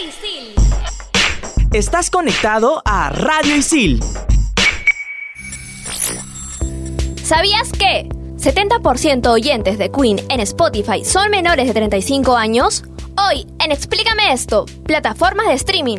Isil. Estás conectado a Radio Isil. ¿Sabías que 70% oyentes de Queen en Spotify son menores de 35 años? Hoy, en Explícame esto, plataformas de streaming.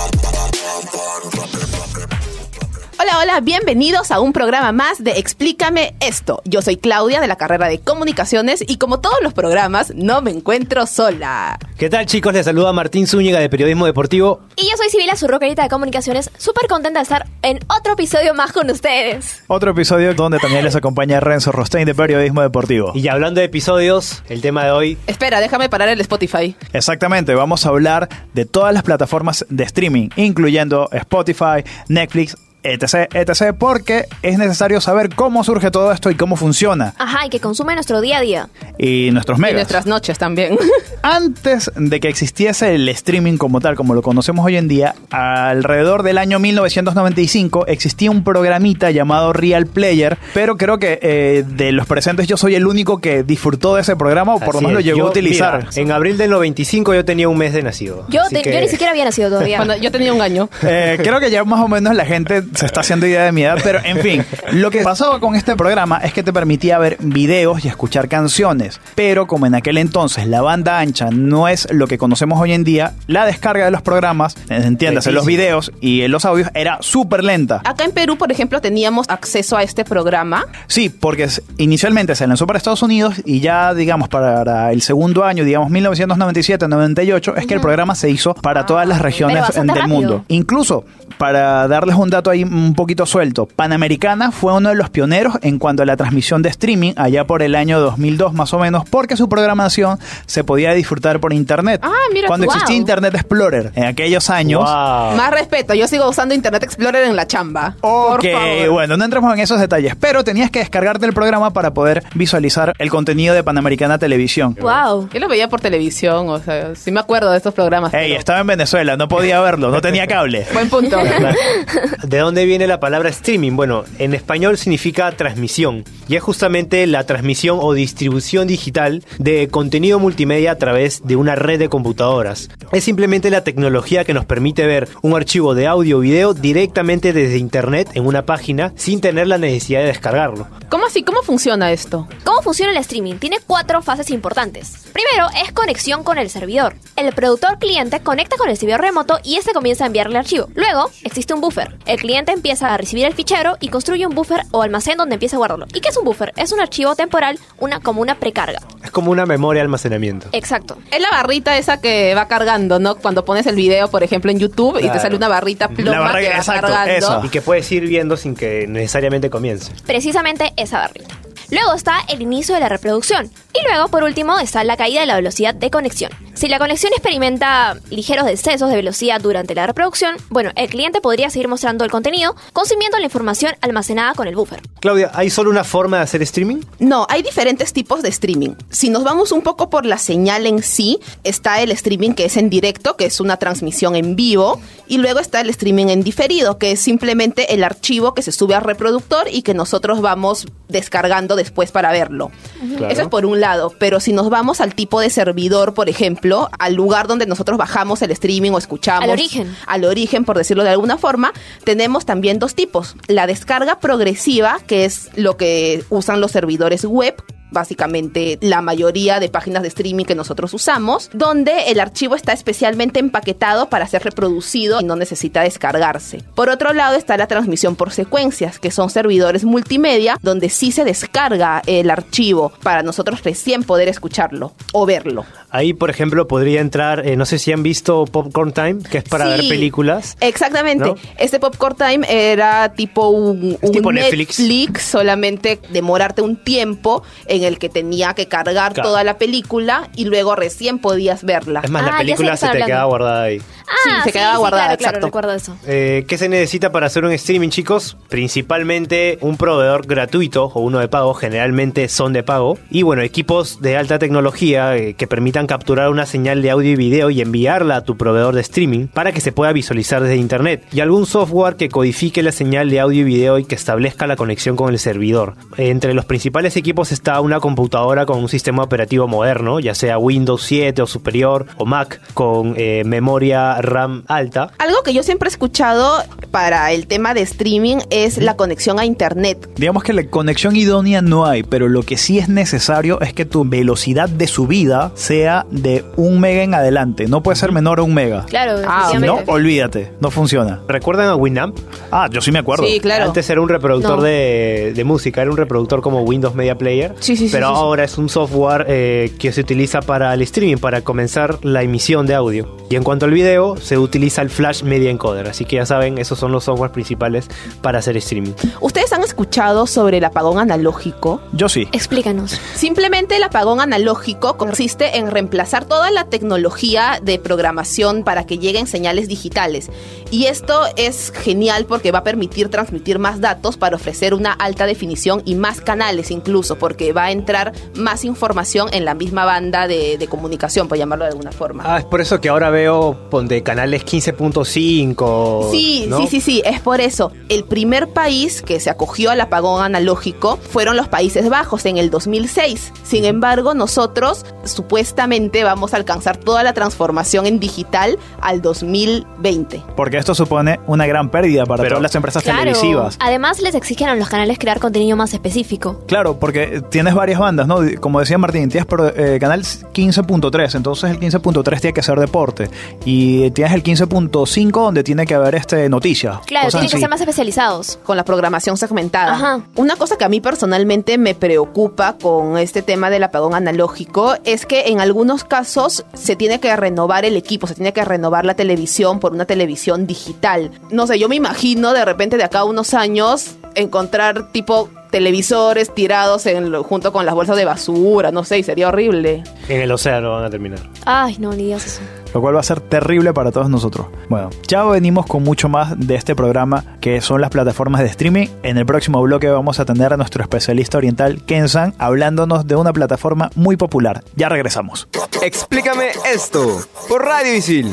Hola, hola, bienvenidos a un programa más de Explícame esto. Yo soy Claudia de la carrera de Comunicaciones y como todos los programas, no me encuentro sola. ¿Qué tal chicos? Les saluda Martín Zúñiga de Periodismo Deportivo. Y yo soy Sibila, su rockerita de comunicaciones, súper contenta de estar en otro episodio más con ustedes. Otro episodio donde también les acompaña Renzo Rostein de Periodismo Deportivo. Y ya hablando de episodios, el tema de hoy... Espera, déjame parar el Spotify. Exactamente, vamos a hablar de todas las plataformas de streaming, incluyendo Spotify, Netflix, etc, etc, porque es necesario saber cómo surge todo esto y cómo funciona. Ajá, y que consume nuestro día a día. Y nuestros Y megas. nuestras noches también. Antes de que existiese el streaming como tal, como lo conocemos hoy en día, alrededor del año 1995 existía un programita llamado Real Player, pero creo que eh, de los presentes yo soy el único que disfrutó de ese programa o por lo menos lo llegó Yo, a utilizar. mira, en abril del 95 yo tenía un mes de nacido. Yo, Así te- que- yo ni siquiera había nacido todavía. Cuando yo tenía un año. Eh, creo que ya más o menos la gente se está haciendo idea de mi edad, pero en fin, lo que pasaba con este programa es que te permitía ver videos y escuchar canciones, pero como en aquel entonces la banda ancha no es lo que conocemos hoy en día, la descarga de los programas, entiéndase, los videos y los audios era súper lenta. Acá en Perú, por ejemplo, teníamos acceso a este programa. Sí, porque inicialmente se lanzó para Estados Unidos y ya, digamos, para el segundo año, digamos, 1997-98, es que el programa se hizo para todas las regiones Pero bastante del rápido. mundo. Incluso, para darles un dato ahí un poquito suelto, Panamericana fue uno de los pioneros en cuanto a la transmisión de streaming allá por el año 2002 más o menos, porque su programación se podía disfrutar por internet. Ah, mira Cuando tú. existía Wow. Internet Explorer en aquellos años. Wow. Más respeto, yo sigo usando Internet Explorer en la chamba. Ok, Por favor. bueno, no entremos en esos detalles, pero tenías que descargarte el programa para poder visualizar el contenido de Panamericana Televisión. Wow. Yo lo veía por televisión, o sea, sí me acuerdo de estos programas. Ey, pero- estaba en Venezuela, no podía verlo, no tenía cable. Buen punto. ¿De dónde viene la palabra streaming? Bueno, en español significa transmisión y es justamente la transmisión o distribución digital de contenido multimedia a través de una red de computadoras. Es simplemente la tecnología que nos permite ver un archivo de audio o video directamente desde internet en una página sin tener la necesidad de descargarlo. ¿Cómo así? ¿Cómo funciona esto? ¿Cómo funciona el streaming? Tiene cuatro fases importantes. Primero es conexión con el servidor. El productor cliente conecta con el servidor remoto y este comienza a enviarle el archivo. Luego existe un buffer. El cliente empieza a recibir el fichero y construye un buffer o almacén donde empieza a guardarlo. ¿Y qué es un buffer? Es un archivo temporal, una como una precarga. Es como una memoria de almacenamiento. Exacto. Es la barrita esa que va cargando, ¿no? Cuando pones el video, por ejemplo, en YouTube y te sale una barrita ploma barra- que va exacto, cargando. Y que puedes ir viendo sin que necesariamente comience. Precisamente esa barrita. Luego está el inicio de la reproducción. Y luego, por último, está la caída de la velocidad de conexión. Si la conexión experimenta ligeros descensos de velocidad durante la reproducción, bueno, el cliente podría seguir mostrando el contenido consumiendo la información almacenada con el buffer. Claudia, ¿hay solo una forma de hacer streaming? No, hay diferentes tipos de streaming. Si nos vamos un poco por la señal en sí, está el streaming que es en directo, que es una transmisión en vivo, y luego está el streaming en diferido, que es simplemente el archivo que se sube al reproductor y que nosotros vamos descargando después para verlo. Claro. Eso es por un lado, pero si nos vamos al tipo de servidor, por ejemplo, al lugar donde nosotros bajamos el streaming o escuchamos. Al origen. Al origen, por decirlo de alguna forma, tenemos también dos tipos. La descarga progresiva, que es lo que usan los servidores web, básicamente la mayoría de páginas de streaming que nosotros usamos, donde el archivo está especialmente empaquetado para ser reproducido y no necesita descargarse. Por otro lado está la transmisión por secuencias, que son servidores multimedia, donde sí se descarga el archivo para nosotros recién poder escucharlo o verlo. Ahí, por ejemplo, podría entrar, eh, no sé si han visto Popcorn Time, que es para ver películas. Exactamente. ¿no? Este Popcorn Time era tipo un, un tipo Netflix. Netflix, solamente demorarte un tiempo en el que tenía que cargar Claro. toda la película y luego recién podías verla. Es más, Ah, la sé película se te queda guardada ahí. Ah, se quedaba guardada, claro, claro, exacto. recuerdo eso. Eh, ¿Qué se necesita para hacer un streaming, chicos? Principalmente un proveedor gratuito o uno de pago, generalmente son de pago. Y bueno, equipos de alta tecnología eh, que permitan capturar una señal de audio y video y enviarla a tu proveedor de streaming para que se pueda visualizar desde internet. Y algún software que codifique la señal de audio y video y que establezca la conexión con el servidor. Entre los principales equipos está una computadora con un sistema operativo moderno, ya sea Windows 7 o superior o Mac con eh, memoria RAM alta. Algo que yo siempre he escuchado para el tema de streaming es la conexión a internet. Digamos que la conexión idónea no hay, pero lo que sí es necesario es que tu velocidad de subida sea de un mega en adelante. No puede ser menor a un mega. Claro, Ah, Si no, olvídate, no funciona. ¿Recuerdan a Winamp? Ah, yo sí me acuerdo. Sí, claro. Antes era un reproductor No. de, de música, era un reproductor como Windows Media Player. Sí, sí, sí, Pero ahora es un software eh, que se utiliza para el streaming, para comenzar la emisión de audio. Y en cuanto al video, se utiliza el Flash Media Encoder. Así que ya saben, esos son los softwares principales para hacer streaming. ¿Ustedes han escuchado sobre el apagón analógico? Yo sí. Explícanos. Simplemente el apagón analógico consiste en reemplazar toda la tecnología de programación para que lleguen señales digitales. Y esto es genial porque va a permitir transmitir más datos para ofrecer una alta definición y más canales incluso, porque va a entrar más información en la misma banda de, de comunicación, por llamarlo de alguna forma. Ah, es por eso que ahora veo ponte, canales 15.5. Sí, ¿no? sí, sí, sí, es por eso. El primer país que se acogió al apagón analógico fueron los Países Bajos en el 2006. Sin embargo, nosotros supuestamente vamos a alcanzar toda la transformación en digital al 2020. Porque esto supone una gran pérdida para Pero- todas las empresas Claro. televisivas. Además, les exigen a los canales crear contenido más específico. Claro, porque tienes varias bandas, ¿no? Como decía Martín, tienes eh, canal 15.3, entonces el 15.3 tiene que ser deporte. Y tienes el 15.5 donde tiene que haber este noticias. Claro, tienen que ser más especializados. con la programación segmentada. Ajá. Una cosa que a mí personalmente me preocupa con este tema del apagón analógico es que en algunos casos se tiene que renovar el equipo, se tiene que renovar la televisión por una televisión digital. No sé, yo me imagino de repente de acá a unos años encontrar tipo televisores tirados en lo- junto con las bolsas de basura, no sé, y sería horrible. En el océano van a terminar. Ay, no, ni digas eso. Lo cual va a ser terrible para todos nosotros. Bueno, ya venimos con mucho más de este programa que son las plataformas de streaming. En el próximo bloque vamos a tener a nuestro especialista oriental Ken-san hablándonos de una plataforma muy popular. Ya regresamos. Explícame esto por Radio Isil.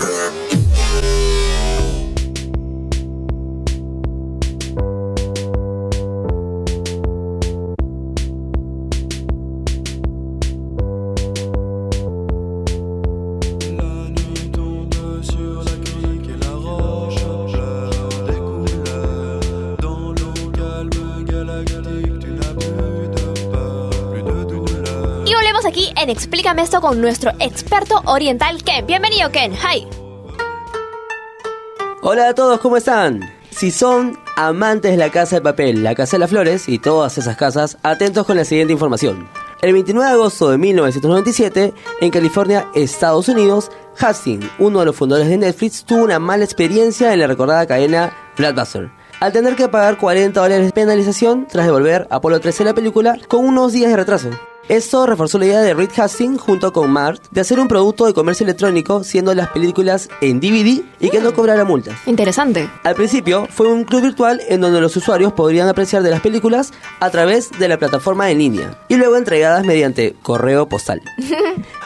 Aquí en Explícame esto con nuestro experto oriental Ken. Bienvenido Ken. Hi. Hola a todos, ¿cómo están? Si son amantes de la Casa de Papel, la Casa de las Flores y todas esas casas, atentos con la siguiente información. El 29 de agosto de 1997, en California, Estados Unidos, Hastings, uno de los fundadores de Netflix, tuvo una mala experiencia en la recordada cadena Blockbuster. Al tener que pagar 40 dólares de penalización tras devolver Apolo 13 la película con unos días de retraso. Esto reforzó la idea de Reed Hastings junto con Mart de hacer un producto de comercio electrónico siendo las películas en DVD y que no cobrara multas. Interesante. Al principio fue un club virtual en donde los usuarios podrían apreciar de las películas a través de la plataforma en línea y luego entregadas mediante correo postal.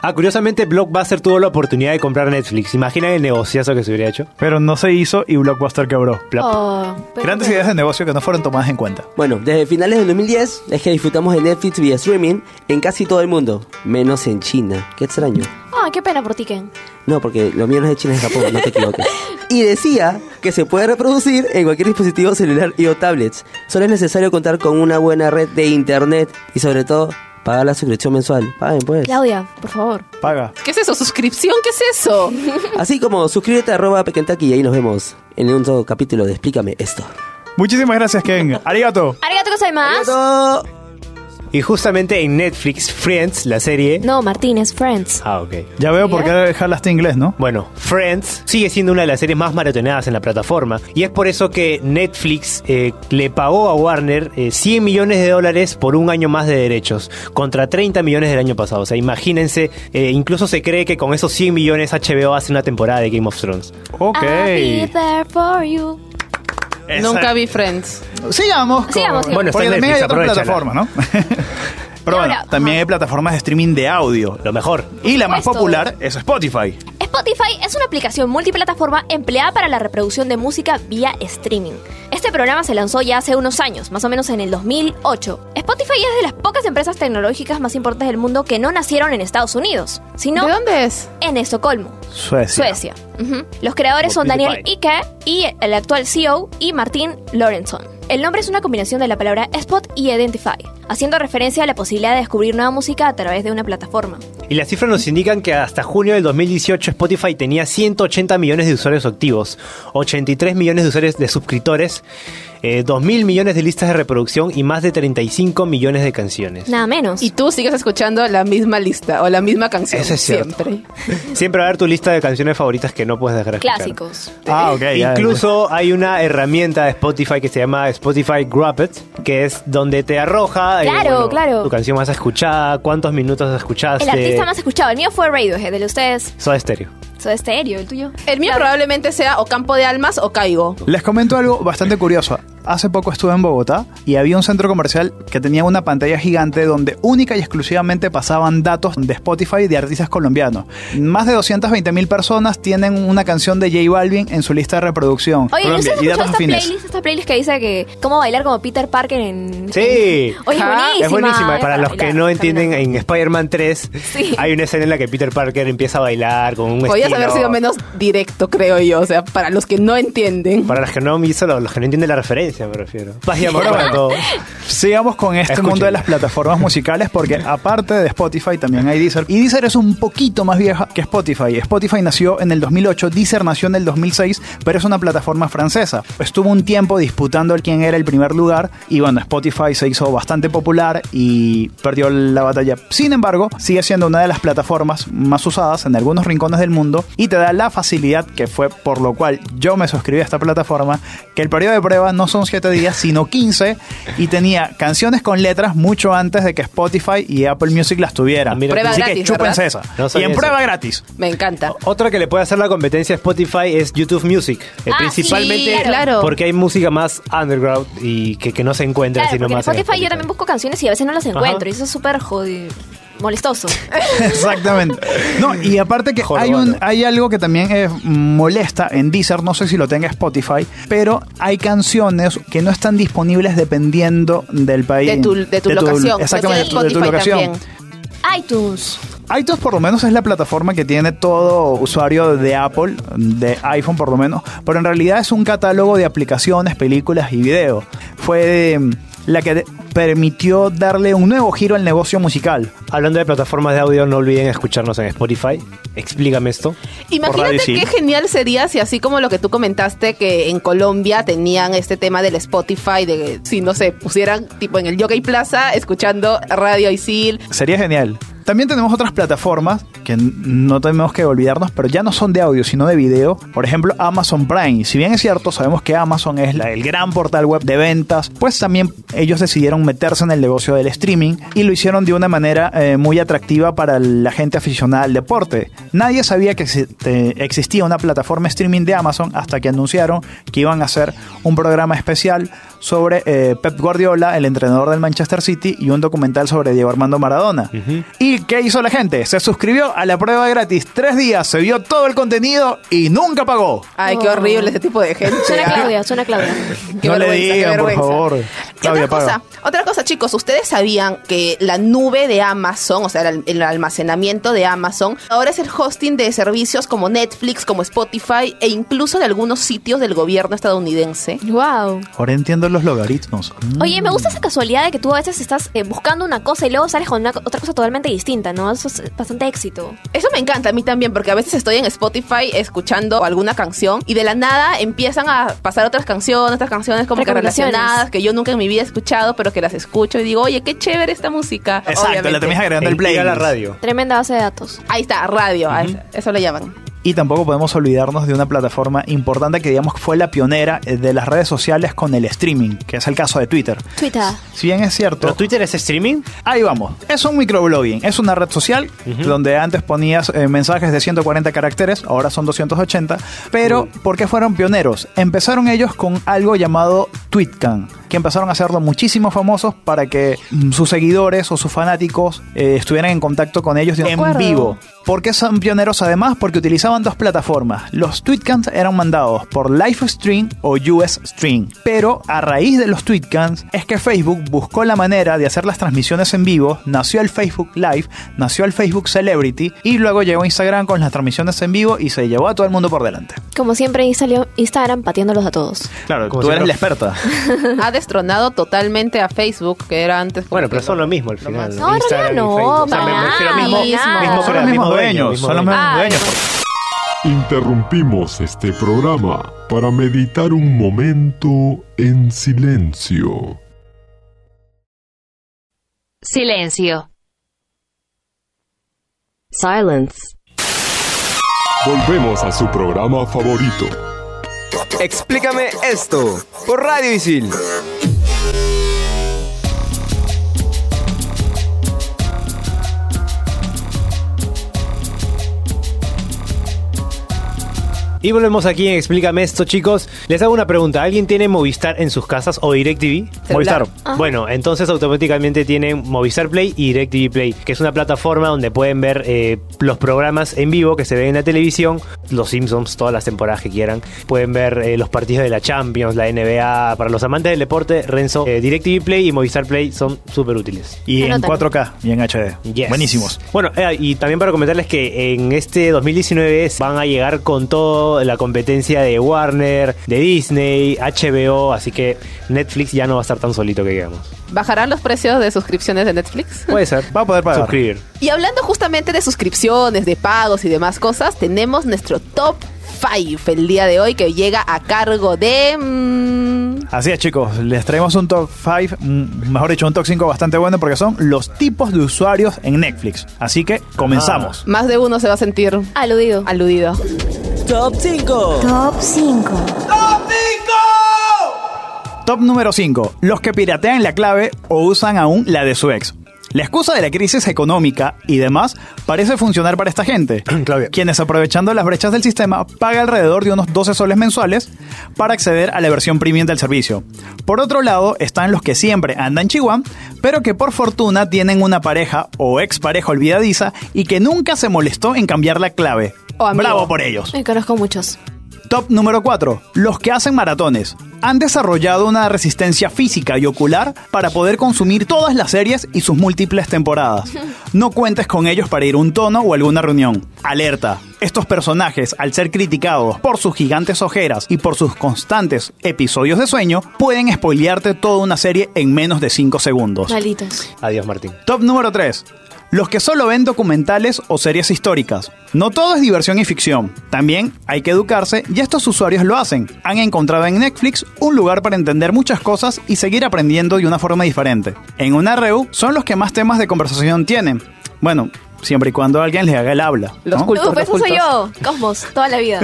Ah, curiosamente, Blockbuster tuvo la oportunidad de comprar Netflix. Imaginan el negociazo que se hubiera hecho. Pero no se hizo y Blockbuster quebró. Oh, Grandes ideas de negocio que no fueron tomadas en cuenta. Bueno, desde finales del 2010 es que disfrutamos de Netflix vía streaming en casi todo el mundo, menos en China. Qué extraño. Ay, qué pena por ti, Ken. No, porque lo mío no es de China, es de Japón, no te equivoques. Y decía que se puede reproducir en cualquier dispositivo celular y o tablets. Solo es necesario contar con una buena red de internet y sobre todo pagar la suscripción mensual. Paguen pues. Claudia, por favor. Paga. ¿Qué es eso? ¿Suscripción? ¿Qué es eso? Así como suscríbete a arroba Pequentaki y ahí nos vemos en un nuevo capítulo de Explícame esto. Muchísimas gracias, Ken. Arigato. Arigato gozaimasu. ¡Arigato! Y justamente en Netflix, Friends, la serie... No, Martínez, Friends. Ah, ok. Ya veo por qué hablaste inglés, ¿no? Bueno, Friends sigue siendo una de las series más maratoneadas en la plataforma y es por eso que Netflix eh, le pagó a Warner eh, 100 millones de dólares por un año más de derechos contra 30 millones del año pasado. O sea, imagínense, eh, incluso se cree que con esos 100 millones HBO hace una temporada de Game of Thrones. Ok. I'll be there for you. Nunca vi Friends. Sigamos. con- Sigamos, sigamos. Bueno, está Porque en también hay Netflix, otras aprovechala. plataformas, ¿no? Pero bueno, ahora, también ajá. hay plataformas de streaming de audio. Lo mejor. Y la más supuesto. popular es Spotify. Spotify es una aplicación multiplataforma empleada para la reproducción de música vía streaming. Este programa se lanzó ya hace unos años, más o menos en el 2008. Spotify es de las pocas empresas tecnológicas más importantes del mundo que no nacieron en Estados Unidos, sino ¿De dónde es? en Estocolmo, Suecia. Los creadores son Daniel. Ike y el actual CEO y Martín Lorentzon. El nombre es una combinación de la palabra spot y identify, haciendo referencia a la posibilidad de descubrir nueva música a través de una plataforma. Y las cifras nos indican que hasta junio del 2018 Spotify tenía 180 millones de usuarios activos, 83 millones de usuarios de suscriptores, eh, 2 mil millones de listas de reproducción y más de 35 millones de canciones. Nada menos. Y tú sigues escuchando la misma lista o la misma canción. Eso es cierto. Siempre. Siempre va a haber tu lista de canciones favoritas que no puedes dejar de escuchar. Clásicos. Ah, ok. ya, Incluso hay una herramienta de Spotify que se llama Spotify Wrapped, que es donde te arroja eh, Claro, claro. tu canción más escuchada, cuántos minutos escuchaste. El artista más escuchado, el mío fue Radiohead, el de ustedes, Soda Stereo. Soda Stereo, el tuyo. El mío Claro. probablemente sea o Campo de Almas o Caigo. Les comento algo bastante curioso. Hace poco estuve en Bogotá y había un centro comercial que tenía una pantalla gigante donde única y exclusivamente pasaban datos de Spotify de artistas colombianos. Más de 220 mil personas tienen una canción de J Balvin en su lista de reproducción. Oye, ¿no Colombia, ustedes y datos esta afines. playlist, esta playlist que dice que cómo bailar como Peter Parker en... Sí. Oye, es buenísima. Es buenísima. es Para los que no entienden, en Spider-Man 3 Sí. hay una escena en la que Peter Parker empieza a bailar con un Podías estilo- haber sido menos directo, creo yo. O sea, para los que no entienden. Para los que no hizo, los que no entienden la referencia, me refiero. Paz y amor para todos. Sigamos con este Escuchen. mundo de las plataformas musicales porque aparte de Spotify también hay Deezer. Y Deezer es un poquito más vieja que Spotify. Spotify nació en el 2008, Deezer nació en el 2006, pero es una plataforma francesa. Estuvo un tiempo disputando el quién era el primer lugar y bueno, Spotify se hizo bastante popular y perdió la batalla. Sin embargo, sigue siendo una de las plataformas más usadas en algunos rincones del mundo y te da la facilidad que fue por lo cual yo me suscribí a esta plataforma, que el periodo de prueba no son 7 días, sino 15 y tenía canciones con letras mucho antes de que Spotify y Apple Music las tuvieran. Mira, Prueba Así gratis, que chúpense ¿verdad? esa. No y en eso. prueba gratis. Me encanta. Otra que le puede hacer la competencia a Spotify es YouTube Music. Eh, Ah, principalmente sí, claro. porque hay música más underground y que, que no se encuentra Claro, sino más en Spotify yo también busco canciones y a veces no las encuentro. Ajá. Y eso es súper jodido. Molestoso. Exactamente. No, y aparte que Joder, hay, un, hay algo que también eh, molesta en Deezer, no sé si lo tenga Spotify, pero hay canciones que no están disponibles dependiendo del país. De tu, de tu locación. Exactamente, de tu Spotify locación. también. iTunes. iTunes por lo menos es la plataforma que tiene todo usuario de Apple, de iPhone por lo menos, pero en realidad es un catálogo de aplicaciones, películas y videos. Fue la que permitió darle un nuevo giro al negocio musical. Hablando de plataformas de audio, no olviden escucharnos en Spotify. Explícame esto. Imagínate qué genial sería si así como lo que tú comentaste que en Colombia tenían este tema del Spotify, de si no sé, pusieran tipo en el Jockey Plaza escuchando Radio Isil. Sería genial. También tenemos otras plataformas que no tenemos que olvidarnos, pero ya no son de audio, sino de video. Por ejemplo, Amazon Prime. Si bien es cierto, sabemos que Amazon es el gran portal web de ventas, pues también ellos decidieron meterse en el negocio del streaming y lo hicieron de una manera eh, muy atractiva para la gente aficionada al deporte. Nadie sabía que exi- existía una plataforma streaming de Amazon hasta que anunciaron que iban a hacer un programa especial sobre eh, Pep Guardiola, el entrenador del Manchester City, y un documental sobre Diego Armando Maradona. ¿Y qué hizo la gente? Se suscribió a la prueba gratis tres días, se vio todo el contenido y nunca pagó. Ay, qué horrible ese tipo de gente. Suena. Claudia, suena Claudia. Qué no le digan, por favor. Claudia, otra paga. cosa, otra cosa, chicos, ustedes sabían que la nube de Amazon, o sea, el, el almacenamiento de Amazon, ahora es el hosting de servicios como Netflix, como Spotify e incluso de algunos sitios del gobierno estadounidense. Wow. Ahora entiendo los logaritmos. Mm. Oye, me gusta esa casualidad de que tú a veces estás eh, buscando una cosa y luego sales con una otra cosa totalmente distinta, ¿no? Eso es bastante éxito. Eso me encanta a mí también, porque a veces estoy en Spotify escuchando alguna canción y de la nada empiezan a pasar otras canciones, otras canciones como que relacionadas que yo nunca en mi vida he escuchado, pero que las escucho y digo, oye, qué chévere esta música. Exacto, Obviamente. le terminas agregando el play. a la radio. Tremenda base de datos. Ahí está, radio, eso le llaman. Y tampoco podemos olvidarnos de una plataforma importante que digamos que fue la pionera eh, de las redes sociales con el streaming, que es el caso de Twitter. Twitter. Si bien es cierto, ¿Pero Twitter es streaming? Ahí vamos. Es un microblogging. Es una red social donde antes ponías eh, mensajes de 140 caracteres, ahora son 280. Pero, ¿por qué fueron pioneros? Empezaron ellos con algo llamado TweetCam, que empezaron a hacerlo muchísimo famosos para que mm, sus seguidores o sus fanáticos eh, estuvieran en contacto con ellos en acuerdo. vivo. ¿Por qué son pioneros además? Porque utilizaban dos plataformas. Los tweetcams eran mandados por Livestream o US Stream. Pero a raíz de los tweetcams es que Facebook buscó la manera de hacer las transmisiones en vivo, nació el Facebook Live, nació el Facebook Celebrity y luego llegó Instagram con las transmisiones en vivo y se llevó a todo el mundo por delante. Como siempre, ahí salió Instagram pateándolos a todos. Claro, Como tú eres la experta. ha destronado totalmente a Facebook, que era antes. Bueno, pero son lo mismo al final. No, Instagram no, Facebook. O sea, me para refiero a nada, mismo, nada. mismo, son los mismos dueños, mismo son los mismos Ay, dueños. Interrumpimos este programa para meditar un momento en silencio. Silencio. Silence. Volvemos a su programa favorito. Explícame esto por Radio Isil. Y volvemos aquí en Explícame esto, chicos. Les hago una pregunta. ¿Alguien tiene Movistar en sus casas o DirecTV? Movistar. Bueno, entonces automáticamente tienen Movistar Play y DirecTV Play, que es una plataforma donde pueden ver eh, los programas en vivo que se ven en la televisión, los Simpsons, todas las temporadas que quieran. Pueden ver eh, los partidos de la Champions, la NBA. Para los amantes del deporte, Renzo, eh, DirecTV Play y Movistar Play son súper útiles. Y en Anótalo. 4K y en HD. Yes. Buenísimos. Bueno, eh, y también para comentarles que en este 2019 van a llegar con toda la competencia de Warner, de Disney, HBO, así que Netflix ya no va a estar tan solito que digamos. ¿Bajarán los precios de suscripciones de Netflix? Puede ser. Va a poder pagar. Suscribir. Y hablando justamente de suscripciones, de pagos y demás cosas, tenemos nuestro top 5 el día de hoy que llega a cargo de... mm, Así es, chicos, les traemos un top 5, mejor dicho, un top 5 bastante bueno porque son los tipos de usuarios en Netflix. Así que comenzamos. más de uno se va a sentir Aludido. aludido. Top 5. Top 5. Top número 5. Los que piratean la clave o usan aún la de su ex. La excusa de la crisis económica y demás parece funcionar para esta gente, Claudia. quienes aprovechando las brechas del sistema paga alrededor de unos 12 soles mensuales para acceder a la versión premium del servicio. Por otro lado están los que siempre andan chihuahua, pero que por fortuna tienen una pareja o expareja olvidadiza y que nunca se molestó en cambiar la clave. O amigo. Bravo por ellos. Me conozco muchos. Top número 4. Los que hacen maratones. Han desarrollado una resistencia física y ocular para poder consumir todas las series y sus múltiples temporadas. No cuentes con ellos para ir a un tono o alguna reunión. Alerta. Estos personajes, al ser criticados por sus gigantes ojeras y por sus constantes episodios de sueño, pueden spoilearte toda una serie en menos de 5 segundos. Malditos. Adiós, Martín. Top número 3. Los que solo ven documentales o series históricas. No todo es diversión y ficción. También hay que educarse y estos usuarios lo hacen. Han encontrado en Netflix un lugar para entender muchas cosas y seguir aprendiendo de una forma diferente. En una REU son los que más temas de conversación tienen. Bueno, siempre y cuando alguien les haga el habla. Los cultos, pues los eso soy yo. Cosmos, toda la vida.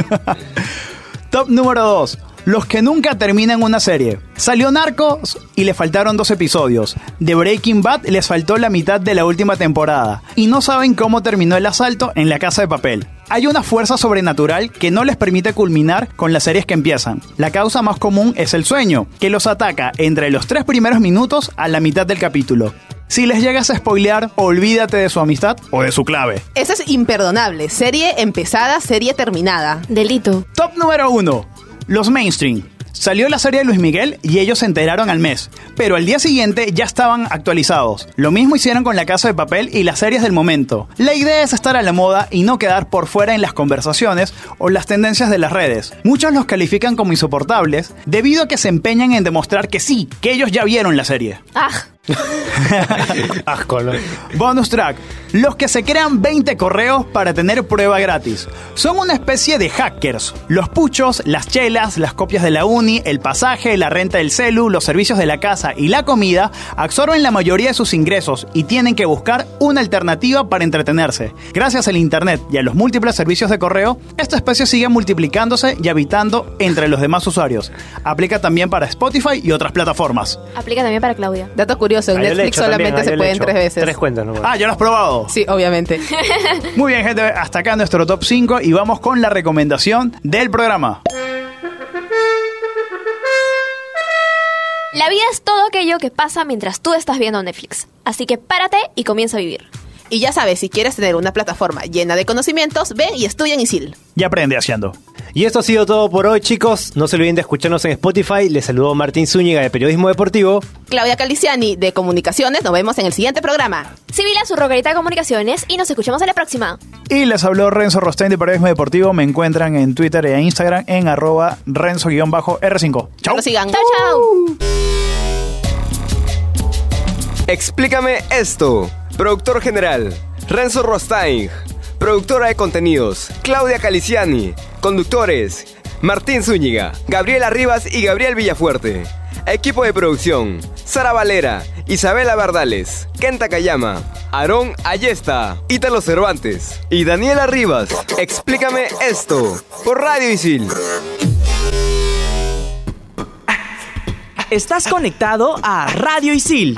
Top número 2. Los que nunca terminan una serie. Salió Narcos y le faltaron dos episodios. De Breaking Bad les faltó la mitad de la última temporada. Y no saben cómo terminó el asalto en la casa de papel. Hay una fuerza sobrenatural que no les permite culminar con las series que empiezan. La causa más común es el sueño, que los ataca entre los tres primeros minutos a la mitad del capítulo. Si les llegas a spoilear, olvídate de su amistad o de su clave. Eso es imperdonable. Serie empezada, serie terminada. Delito. Top número 1. Los mainstream. Salió la serie de Luis Miguel y ellos se enteraron al mes, pero al día siguiente ya estaban actualizados. Lo mismo hicieron con La Casa de Papel y las series del momento. La idea es estar a la moda y no quedar por fuera en las conversaciones o las tendencias de las redes. Muchos los califican como insoportables debido a que se empeñan en demostrar que sí, que ellos ya vieron la serie. Ah, Asco, ¿no? Bonus track. Los que se crean 20 correos para tener prueba gratis. Son una especie de hackers. Los puchos, las chelas, las copias de la uni, el pasaje, la renta del celu, los servicios de la casa y la comida absorben la mayoría de sus ingresos y tienen que buscar una alternativa para entretenerse. Gracias al internet y a los múltiples servicios de correo, esta especie sigue multiplicándose y habitando entre los demás usuarios. Aplica también para Spotify y otras plataformas. Aplica también para Claudia. Dato curioso, en he Netflix también, solamente se he pueden hecho tres veces. Tres cuentas, ¿no? Ah, ¿ya lo has probado? Sí, obviamente. Muy bien, gente, hasta acá nuestro top 5 y vamos con la recomendación del programa. La vida es todo aquello que pasa mientras tú estás viendo Netflix. Así que párate y comienza a vivir. Y ya sabes, si quieres tener una plataforma llena de conocimientos, ven y estudia en ISIL. Y aprende haciendo. Y esto ha sido todo por hoy, chicos. No se olviden de escucharnos en Spotify. Les saludó Martín Zúñiga de Periodismo Deportivo. Claudia Caliciani de Comunicaciones, nos vemos en el siguiente programa. Sibila, su rogarita de comunicaciones y nos escuchamos en la próxima. Y les habló Renzo Rostein de Periodismo Deportivo. Me encuentran en Twitter e Instagram en arroba renzo-r5. Chau. Que nos sigan. Chao, chao. Explícame esto. Productor general, Renzo Rostain. Productora de contenidos, Claudia Caliciani. Conductores, Martín Zúñiga, Gabriela Rivas y Gabriel Villafuerte. Equipo de producción, Sara Valera, Isabela Bardales, Kenta Kayama, Aarón Ayesta, Ítalo Cervantes y Daniela Rivas. Explícame esto por Radio Isil. Estás conectado a Radio Isil